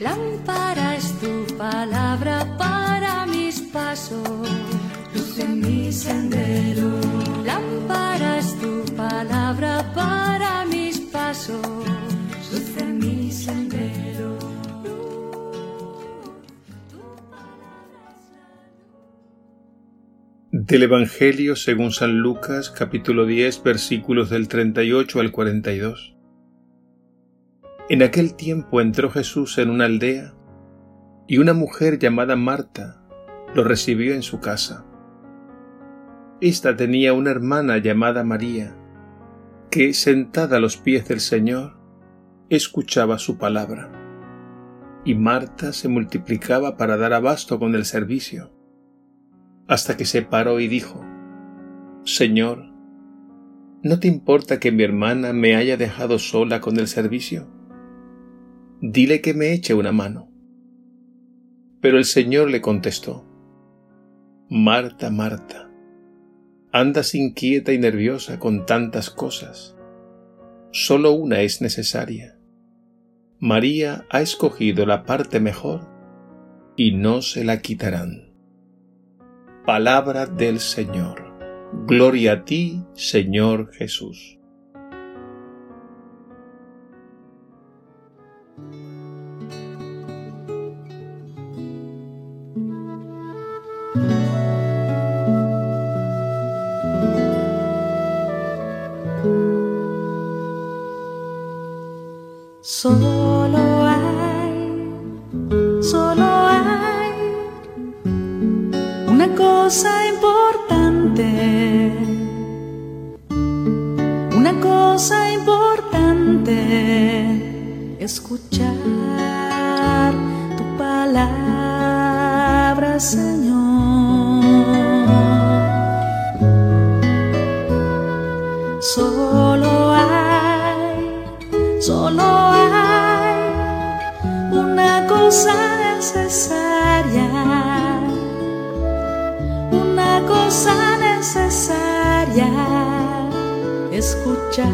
Lámpara es tu palabra para mis pasos, luz en mi sendero. Lámpara es tu palabra para mis pasos, luz en mi sendero. Del Evangelio según San Lucas capítulo 10 versículos del 38 al 42. En aquel tiempo entró Jesús en una aldea y una mujer llamada Marta lo recibió en su casa. Esta tenía una hermana llamada María, que, sentada a los pies del Señor, escuchaba su palabra. Y Marta se multiplicaba para dar abasto con el servicio, hasta que se paró y dijo, Señor, ¿no te importa que mi hermana me haya dejado sola con el servicio? Dile que me eche una mano. Pero el Señor le contestó, Marta, Marta, andas inquieta y nerviosa con tantas cosas. Solo una es necesaria. María ha escogido la parte mejor y no se la quitarán. Palabra del Señor. Gloria a ti, Señor Jesús. Solo hay, solo hay una cosa importante, una cosa importante, escuchar tu palabra, Señor. Cosa necesaria, una cosa necesaria, escuchar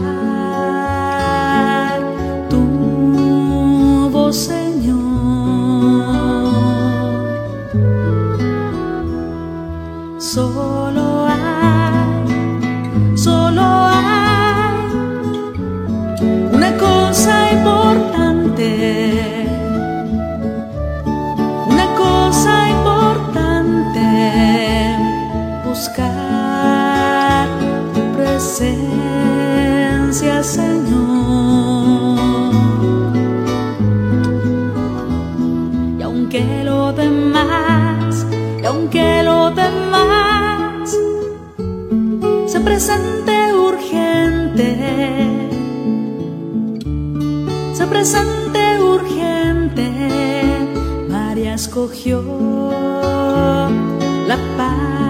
tu voz, Señor. Solo presencia, Señor. Y aunque lo demás, y aunque lo demás se presente urgente, se presente urgente, María escogió la parte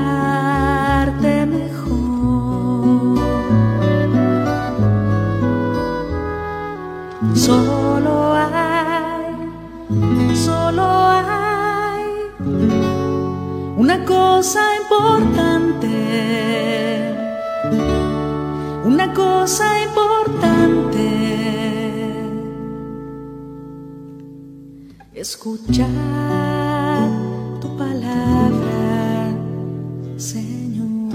cosa importante, una cosa importante. Escuchar tu palabra, Señor.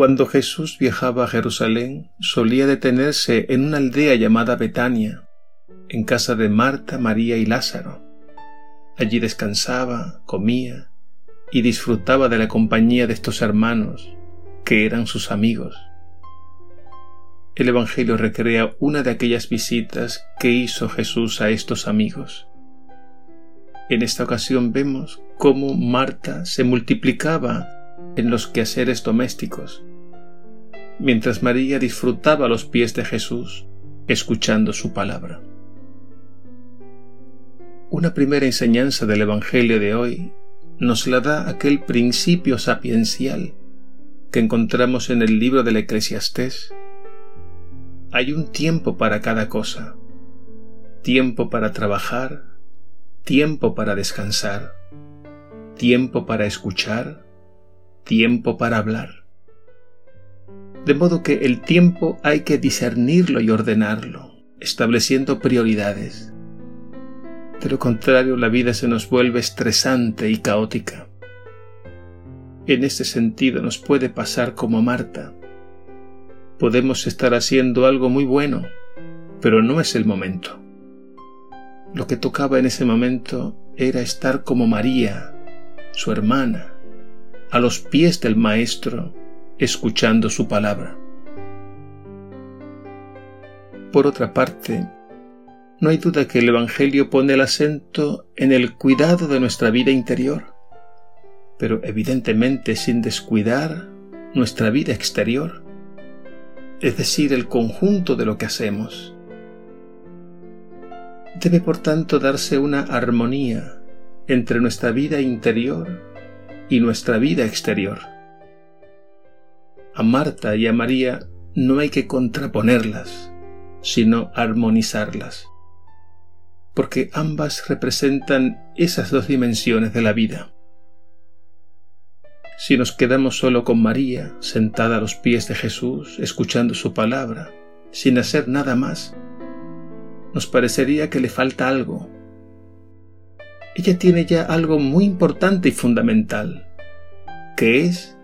Cuando Jesús viajaba a Jerusalén, solía detenerse en una aldea llamada Betania, en casa de Marta, María y Lázaro. Allí descansaba, comía y disfrutaba de la compañía de estos hermanos, que eran sus amigos. El Evangelio recrea una de aquellas visitas que hizo Jesús a estos amigos. En esta ocasión vemos cómo Marta se multiplicaba en los quehaceres domésticos mientras María disfrutaba los pies de Jesús, escuchando su palabra. Una primera enseñanza del Evangelio de hoy nos la da aquel principio sapiencial que encontramos en el libro del Eclesiastés. Hay un tiempo para cada cosa, tiempo para trabajar, tiempo para descansar, tiempo para escuchar, tiempo para hablar. De modo que el tiempo hay que discernirlo y ordenarlo, estableciendo prioridades. De lo contrario, la vida se nos vuelve estresante y caótica. En este sentido nos puede pasar como a Marta. Podemos estar haciendo algo muy bueno, pero no es el momento. Lo que tocaba en ese momento era estar como María, su hermana, a los pies del Maestro, escuchando su palabra. Por otra parte, no hay duda que el Evangelio pone el acento en el cuidado de nuestra vida interior, pero evidentemente sin descuidar nuestra vida exterior, es decir, el conjunto de lo que hacemos. Debe por tanto darse una armonía entre nuestra vida interior y nuestra vida exterior. A Marta y a María no hay que contraponerlas, sino armonizarlas porque ambas representan esas dos dimensiones de la vida. Si nos quedamos solo con María, sentada a los pies de Jesús, escuchando su palabra, sin hacer nada más, nos parecería que le falta algo. Ella tiene ya algo muy importante y fundamental, que es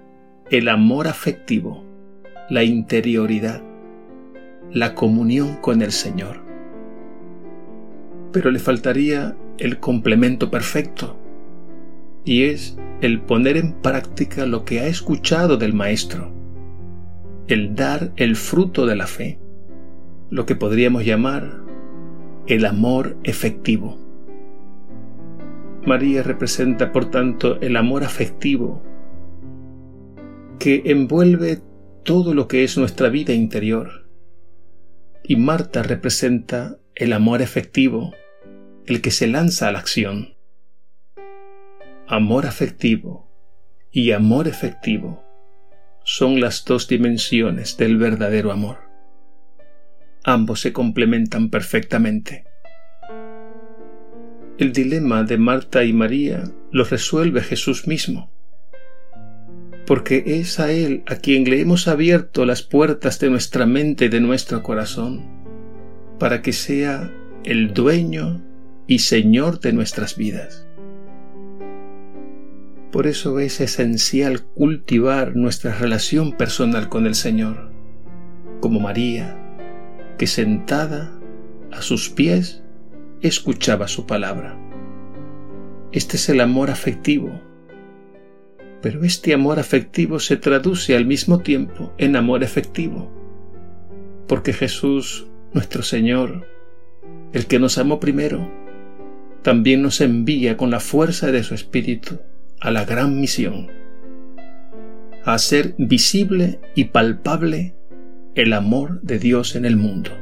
el amor afectivo, la interioridad, la comunión con el Señor pero le faltaría el complemento perfecto, y es el poner en práctica lo que ha escuchado del Maestro, el dar el fruto de la fe, lo que podríamos llamar el amor efectivo. María representa, por tanto, el amor afectivo que envuelve todo lo que es nuestra vida interior. Y Marta representa el amor efectivo el que se lanza a la acción. Amor afectivo y amor efectivo son las dos dimensiones del verdadero amor. Ambos se complementan perfectamente. El dilema de Marta y María lo resuelve Jesús mismo, porque es a Él a quien le hemos abierto las puertas de nuestra mente y de nuestro corazón, para que sea el dueño y Señor de nuestras vidas. Por eso es esencial cultivar nuestra relación personal con el Señor, como María, que sentada a sus pies escuchaba su palabra. Este es el amor afectivo, pero este amor afectivo se traduce al mismo tiempo en amor efectivo, porque Jesús, nuestro Señor, el que nos amó primero, también nos envía con la fuerza de su Espíritu a la gran misión, a hacer visible y palpable el amor de Dios en el mundo.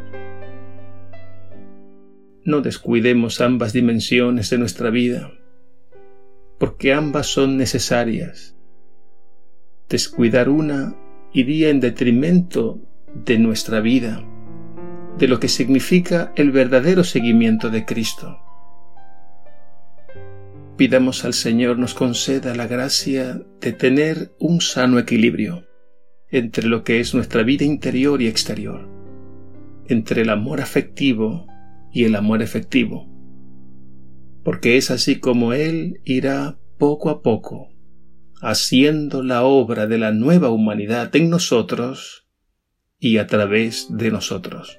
No descuidemos ambas dimensiones de nuestra vida, porque ambas son necesarias. Descuidar una iría en detrimento de nuestra vida, de lo que significa el verdadero seguimiento de Cristo. Pidamos al Señor nos conceda la gracia de tener un sano equilibrio entre lo que es nuestra vida interior y exterior, entre el amor afectivo y el amor efectivo, porque es así como Él irá poco a poco haciendo la obra de la nueva humanidad en nosotros y a través de nosotros.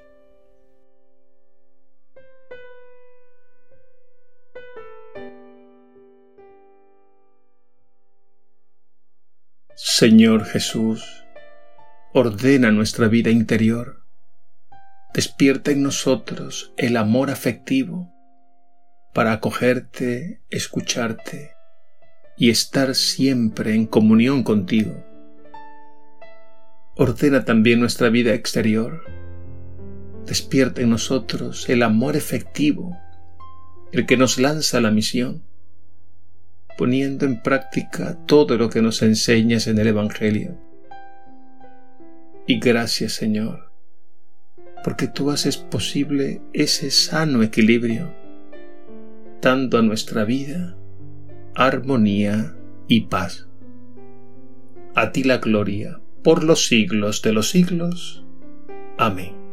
Señor Jesús, ordena nuestra vida interior. Despierta en nosotros el amor afectivo para acogerte, escucharte y estar siempre en comunión contigo. ordena también nuestra vida exterior. Despierta en nosotros el amor efectivo, el que nos lanza la misión, poniendo en práctica todo lo que nos enseñas en el Evangelio. Y gracias Señor, porque tú haces posible ese sano equilibrio, dando a nuestra vida armonía y paz. A ti la gloria por los siglos de los siglos. Amén.